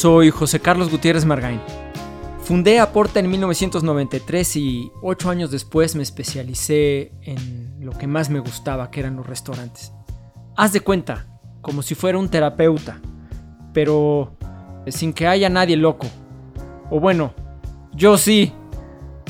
Soy José Carlos Gutiérrez Margain. Fundé Aporta en 1993 y ocho años después me especialicé en lo que más me gustaba, que eran los restaurantes. Haz de cuenta, como si fuera un terapeuta, pero sin que haya nadie loco. O bueno, yo sí.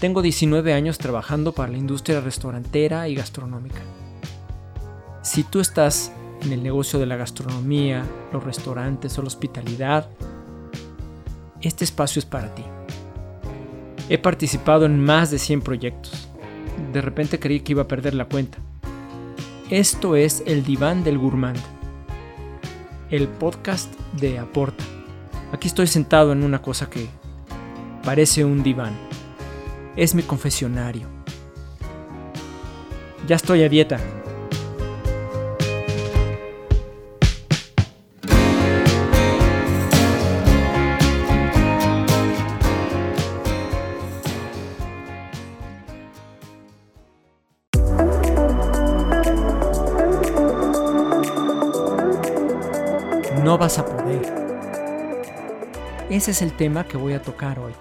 Tengo 19 años trabajando para la industria restaurantera y gastronómica. Si tú estás en el negocio de la gastronomía, los restaurantes o la hospitalidad, este espacio es para ti. He participado en más de 100 proyectos. De repente creí que iba a perder la cuenta. Esto es El Diván del Gourmand, el podcast de Aporta. Aquí estoy sentado en una cosa que parece un diván. Es mi confesionario. Ya estoy a dieta, no vas a poder. Ese es el tema que voy a tocar hoy.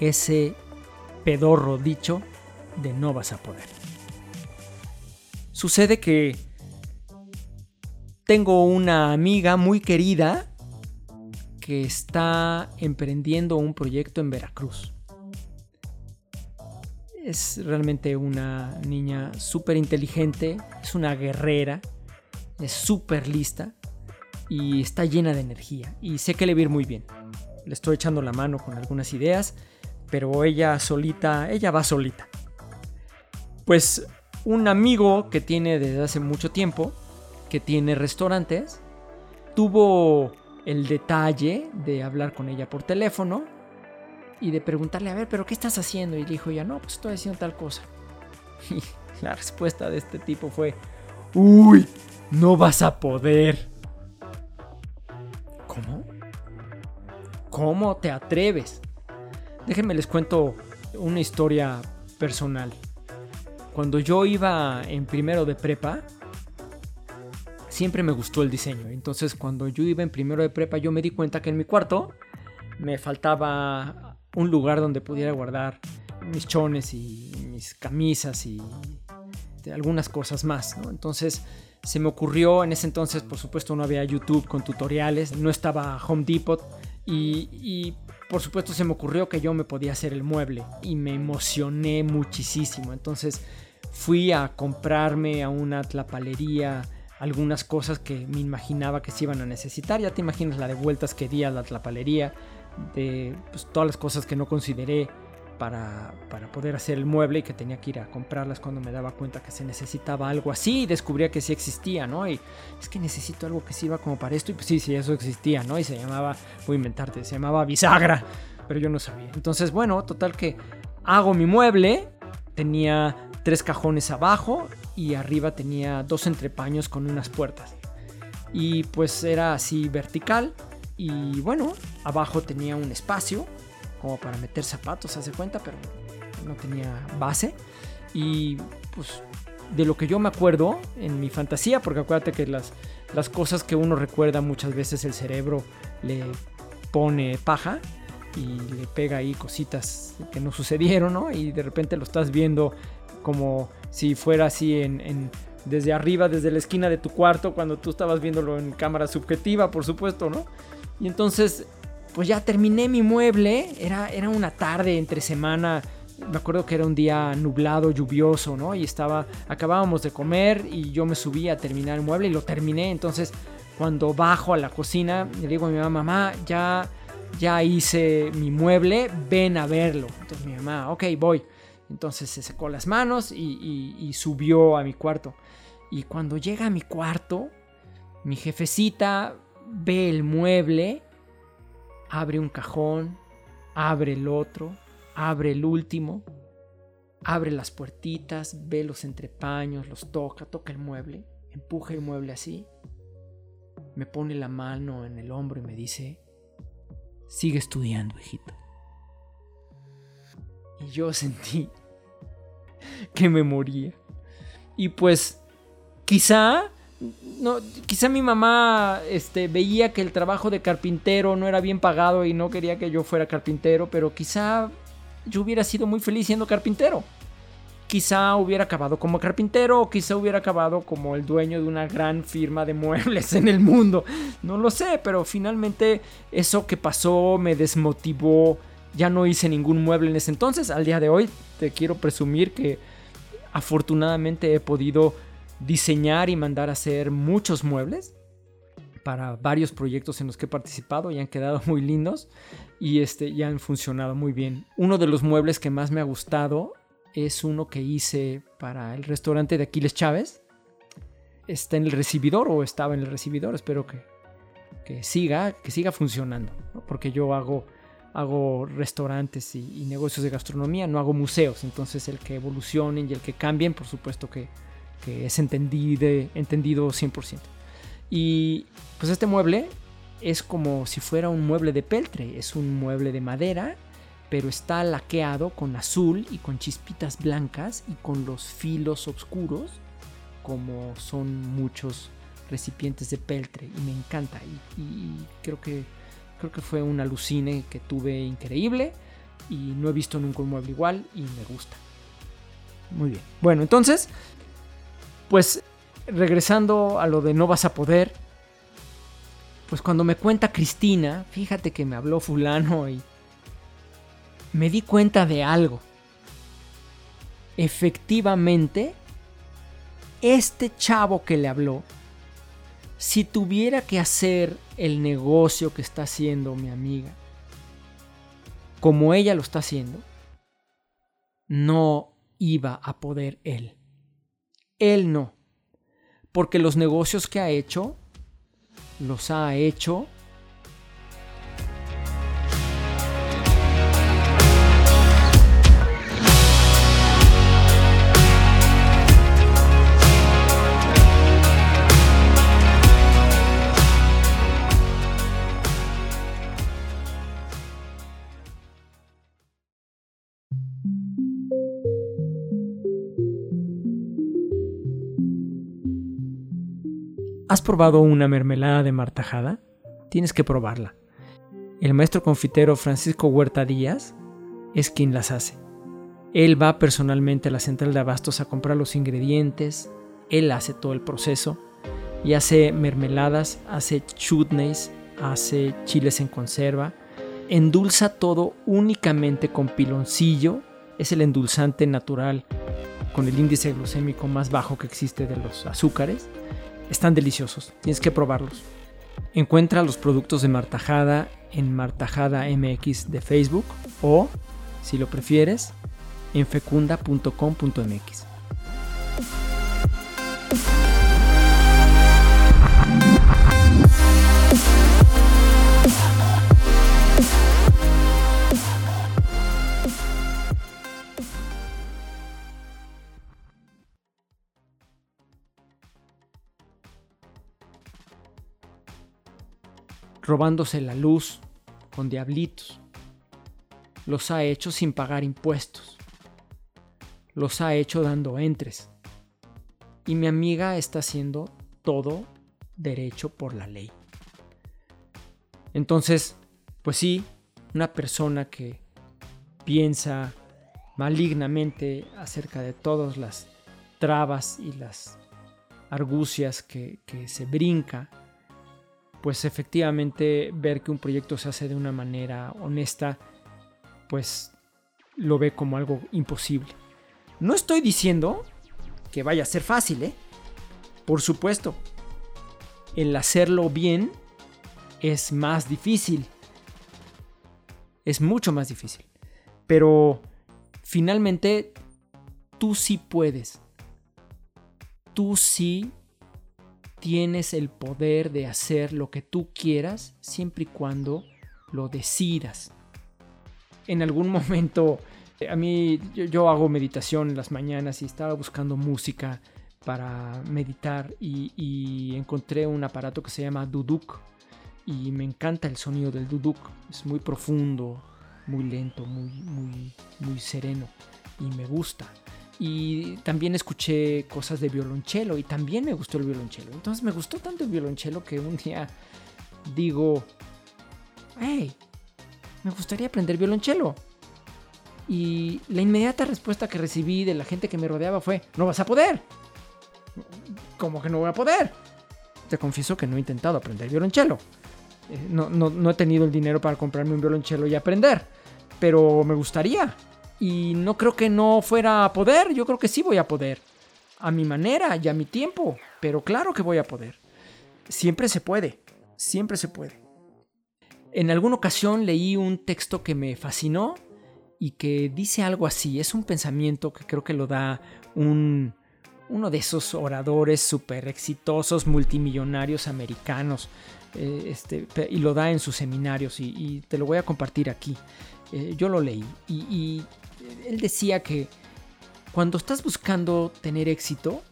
Ese pedorro dicho de no vas a poder. Sucede que tengo una amiga muy querida que está emprendiendo un proyecto en Veracruz. Es realmente una niña súper inteligente, es una guerrera, es súper lista y está llena de energía y sé que le va a ir muy bien. Le estoy echando la mano con algunas ideas, pero ella solita, ella va solita. Pues un amigo que tiene desde hace mucho tiempo, que tiene restaurantes, tuvo el detalle de hablar con ella por teléfono y de preguntarle, a ver, pero ¿qué estás haciendo? Y dijo ya, no, pues estoy haciendo tal cosa. Y la respuesta de este tipo fue, uy, no vas a poder. ¿Cómo te atreves? Déjenme les cuento una historia personal. Cuando yo iba en primero de prepa, siempre me gustó el diseño. Entonces cuando yo iba en primero de prepa, yo me di cuenta que en mi cuarto me faltaba un lugar donde pudiera guardar mis chones y mis camisas y algunas cosas más. Entonces se me ocurrió en ese entonces, por supuesto, no había YouTube con tutoriales, no estaba Home Depot y, por supuesto se me ocurrió que yo me podía hacer el mueble y me emocioné muchísimo. Entonces fui a comprarme a una tlapalería algunas cosas que me imaginaba que se iban a necesitar. Ya te imaginas la de vueltas que di a la tlapalería, de pues, todas las cosas que no consideré para, poder hacer el mueble y que tenía que ir a comprarlas cuando me daba cuenta que se necesitaba algo así y descubría que sí existía, ¿no? Y es que necesito algo que sirva como para esto y pues sí, sí, eso existía, ¿no? Y se llamaba, voy a inventarte, se llamaba bisagra, pero yo no sabía. Entonces, bueno, total que hago mi mueble, tenía tres cajones abajo y arriba tenía dos entrepaños con unas puertas. Y pues era así vertical y bueno, abajo tenía un espacio como para meter zapatos, hace cuenta, pero no tenía base. Y pues de lo que yo me acuerdo en mi fantasía, porque acuérdate que las, las cosas que uno recuerda muchas veces el cerebro le pone paja y le pega ahí cositas que no sucedieron, ¿no? Y de repente lo estás viendo como si fuera así en, desde arriba, desde la esquina de tu cuarto, cuando tú estabas viéndolo en cámara subjetiva, por supuesto, ¿no? Y entonces pues ya terminé mi mueble, era, era una tarde entre semana, me acuerdo que era un día nublado, lluvioso, ¿no? Y estaba, acabábamos de comer y yo me subí a terminar el mueble y lo terminé, entonces cuando bajo a la cocina, le digo a mi mamá, mamá, ya, ya hice mi mueble, ven a verlo. Entonces mi mamá, ok, voy. Entonces se secó las manos y, y subió a mi cuarto. Y cuando llega a mi cuarto, mi jefecita ve el mueble abre un cajón, abre el otro, abre el último, abre las puertitas, ve los entrepaños, los toca, toca el mueble, empuja el mueble así, me pone la mano en el hombro y me dice, sigue estudiando, hijito. Y yo sentí que me moría. Y pues quizá no, quizá mi mamá este, veía que el trabajo de carpintero no era bien pagado y no quería que yo fuera carpintero, pero quizá yo hubiera sido muy feliz siendo carpintero. Quizá hubiera acabado como carpintero o quizá hubiera acabado como el dueño de una gran firma de muebles en el mundo. No lo sé, pero finalmente eso que pasó me desmotivó. Ya no hice ningún mueble en ese entonces. Al día de hoy te quiero presumir que afortunadamente he podido diseñar y mandar a hacer muchos muebles para varios proyectos en los que he participado y han quedado muy lindos y este, ya han funcionado muy bien. Uno de los muebles que más me ha gustado es uno que hice para el restaurante de Aquiles Chávez. Está en el recibidor o estaba en el recibidor, espero que, que siga, que siga funcionando, porque yo hago, hago restaurantes y, y negocios de gastronomía, no hago museos, entonces el que evolucionen y el que cambien, por supuesto que, que es entendido, entendido 100%. Y pues este mueble es como si fuera un mueble de peltre, es un mueble de madera, pero está laqueado con azul y con chispitas blancas y con los filos oscuros, como son muchos recipientes de peltre y me encanta y, creo que creo que fue un alucine que tuve increíble y no he visto nunca un mueble igual y me gusta. Muy bien. Bueno, entonces pues regresando a lo de no vas a poder, pues cuando me cuenta Cristina, fíjate que me habló fulano y me di cuenta de algo. Efectivamente, este chavo que le habló, si tuviera que hacer el negocio que está haciendo mi amiga, como ella lo está haciendo, no iba a poder él. Él no. Porque los negocios que ha hecho, los ha hecho ¿Has probado una mermelada de martajada? Tienes que probarla. El maestro confitero Francisco Huerta Díaz es quien las hace. Él va personalmente a la central de abastos a comprar los ingredientes, él hace todo el proceso y hace mermeladas, hace chutneys, hace chiles en conserva, endulza todo únicamente con piloncillo, es el endulzante natural con el índice glucémico más bajo que existe de los azúcares están deliciosos, tienes que probarlos. Encuentra los productos de Martajada en Martajada MX de Facebook o, si lo prefieres, en fecunda.com.mx. robándose la luz con diablitos. Los ha hecho sin pagar impuestos. Los ha hecho dando entres. Y mi amiga está haciendo todo derecho por la ley. Entonces, pues sí, una persona que piensa malignamente acerca de todas las trabas y las argucias que, que se brinca pues efectivamente ver que un proyecto se hace de una manera honesta, pues lo ve como algo imposible. No estoy diciendo que vaya a ser fácil, ¿eh? Por supuesto, el hacerlo bien es más difícil. Es mucho más difícil. Pero finalmente tú sí puedes. Tú sí tienes el poder de hacer lo que tú quieras siempre y cuando lo decidas. En algún momento, a mí yo, hago meditación en las mañanas y estaba buscando música para meditar y, encontré un aparato que se llama Duduk y me encanta el sonido del Duduk. Es muy profundo, muy lento, muy, muy, muy sereno y me gusta. Y también escuché cosas de violonchelo y también me gustó el violonchelo. Entonces me gustó tanto el violonchelo que un día digo, hey, me gustaría aprender violonchelo. Y la inmediata respuesta que recibí de la gente que me rodeaba fue, no vas a poder. ¿Cómo que no voy a poder? Te confieso que no he intentado aprender violonchelo. Eh, no, no he tenido el dinero para comprarme un violonchelo y aprender. Pero me gustaría. Y no creo que no fuera a poder. Yo creo que sí voy a poder. A mi manera y a mi tiempo. Pero claro que voy a poder. Siempre se puede. Siempre se puede. En alguna ocasión leí un texto que me fascinó y que dice algo así. Es un pensamiento que creo que lo da un, uno de esos oradores súper exitosos, multimillonarios americanos. Eh, este, y lo da en sus seminarios y, te lo voy a compartir aquí. Eh, yo lo leí y él decía que cuando estás buscando tener éxito,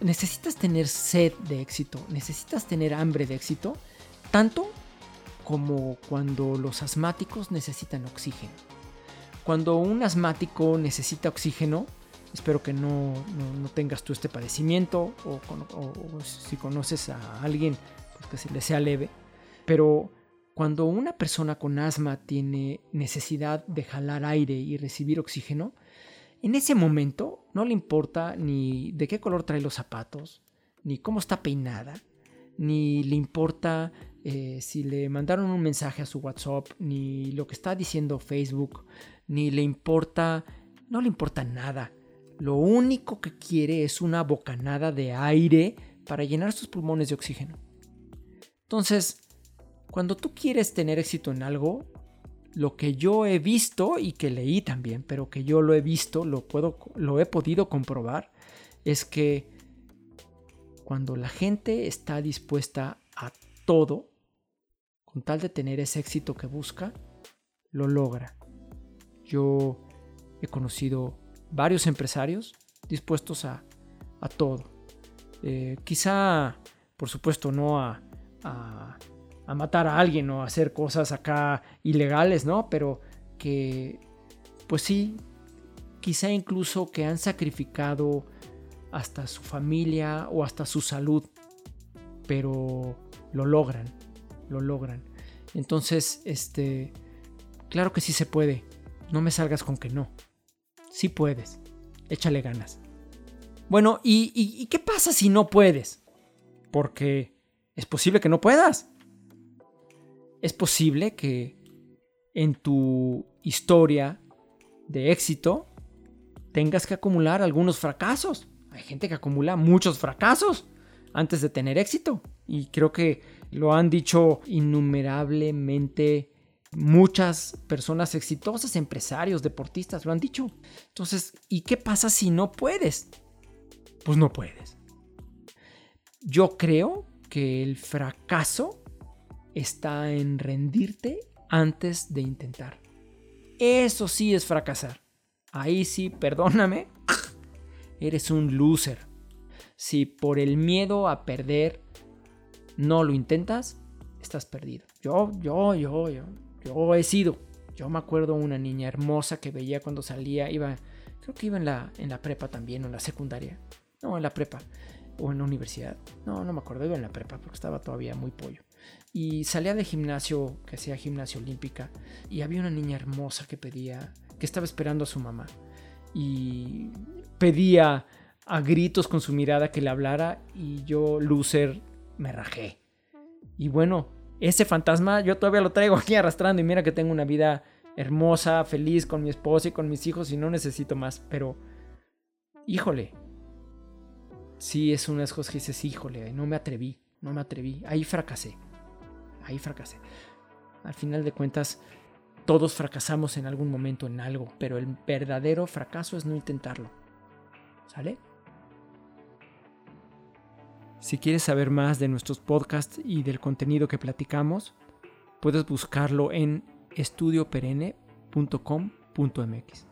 necesitas tener sed de éxito, necesitas tener hambre de éxito, tanto como cuando los asmáticos necesitan oxígeno. Cuando un asmático necesita oxígeno, espero que no, tengas tú este padecimiento o, si conoces a alguien, pues que se le sea leve, pero cuando una persona con asma tiene necesidad de jalar aire y recibir oxígeno, en ese momento no le importa ni de qué color trae los zapatos, ni cómo está peinada, ni le importa eh, si le mandaron un mensaje a su WhatsApp, ni lo que está diciendo Facebook, ni le importa, no le importa nada. Lo único que quiere es una bocanada de aire para llenar sus pulmones de oxígeno. Entonces, cuando tú quieres tener éxito en algo, lo que yo he visto y que leí también, pero que yo lo he visto, lo, puedo, lo he podido comprobar, es que cuando la gente está dispuesta a todo, con tal de tener ese éxito que busca, lo logra. Yo he conocido varios empresarios dispuestos a, todo. Eh, quizá, por supuesto, no a a matar a alguien o hacer cosas acá ilegales, ¿no? Pero que, pues sí, quizá incluso que han sacrificado hasta su familia o hasta su salud, pero lo logran, lo logran. Entonces, este, claro que sí se puede, no me salgas con que no, sí puedes, échale ganas. Bueno, ¿y, y qué pasa si no puedes? Porque es posible que no puedas es posible que en tu historia de éxito tengas que acumular algunos fracasos. Hay gente que acumula muchos fracasos antes de tener éxito. Y creo que lo han dicho innumerablemente muchas personas exitosas, empresarios, deportistas, lo han dicho. Entonces, ¿y qué pasa si no puedes? Pues no puedes. Yo creo que el fracaso está en rendirte antes de intentar. Eso sí es fracasar. Ahí sí, perdóname, eres un loser. Si por el miedo a perder no lo intentas, estás perdido. Yo, yo, yo, yo, yo he sido. Yo me acuerdo una niña hermosa que veía cuando salía, iba, creo que iba en la, en la prepa también, o en la secundaria. No, en la prepa, o en la universidad. No, no me acuerdo, iba en la prepa porque estaba todavía muy pollo. Y salía de gimnasio, que hacía gimnasio olímpica, y había una niña hermosa que pedía, que estaba esperando a su mamá. Y pedía a gritos con su mirada que le hablara y yo, loser, me rajé. Y bueno, ese fantasma yo todavía lo traigo aquí arrastrando y mira que tengo una vida hermosa, feliz con mi esposa y con mis hijos y no necesito más, pero híjole. Sí, es una de esas que dices, híjole, no me atreví, no me atreví, ahí fracasé ahí fracasé. Al final de cuentas, todos fracasamos en algún momento en algo, pero el verdadero fracaso es no intentarlo. ¿Sale? Si quieres saber más de nuestros podcasts y del contenido que platicamos, puedes buscarlo en estudioperenne.com.mx.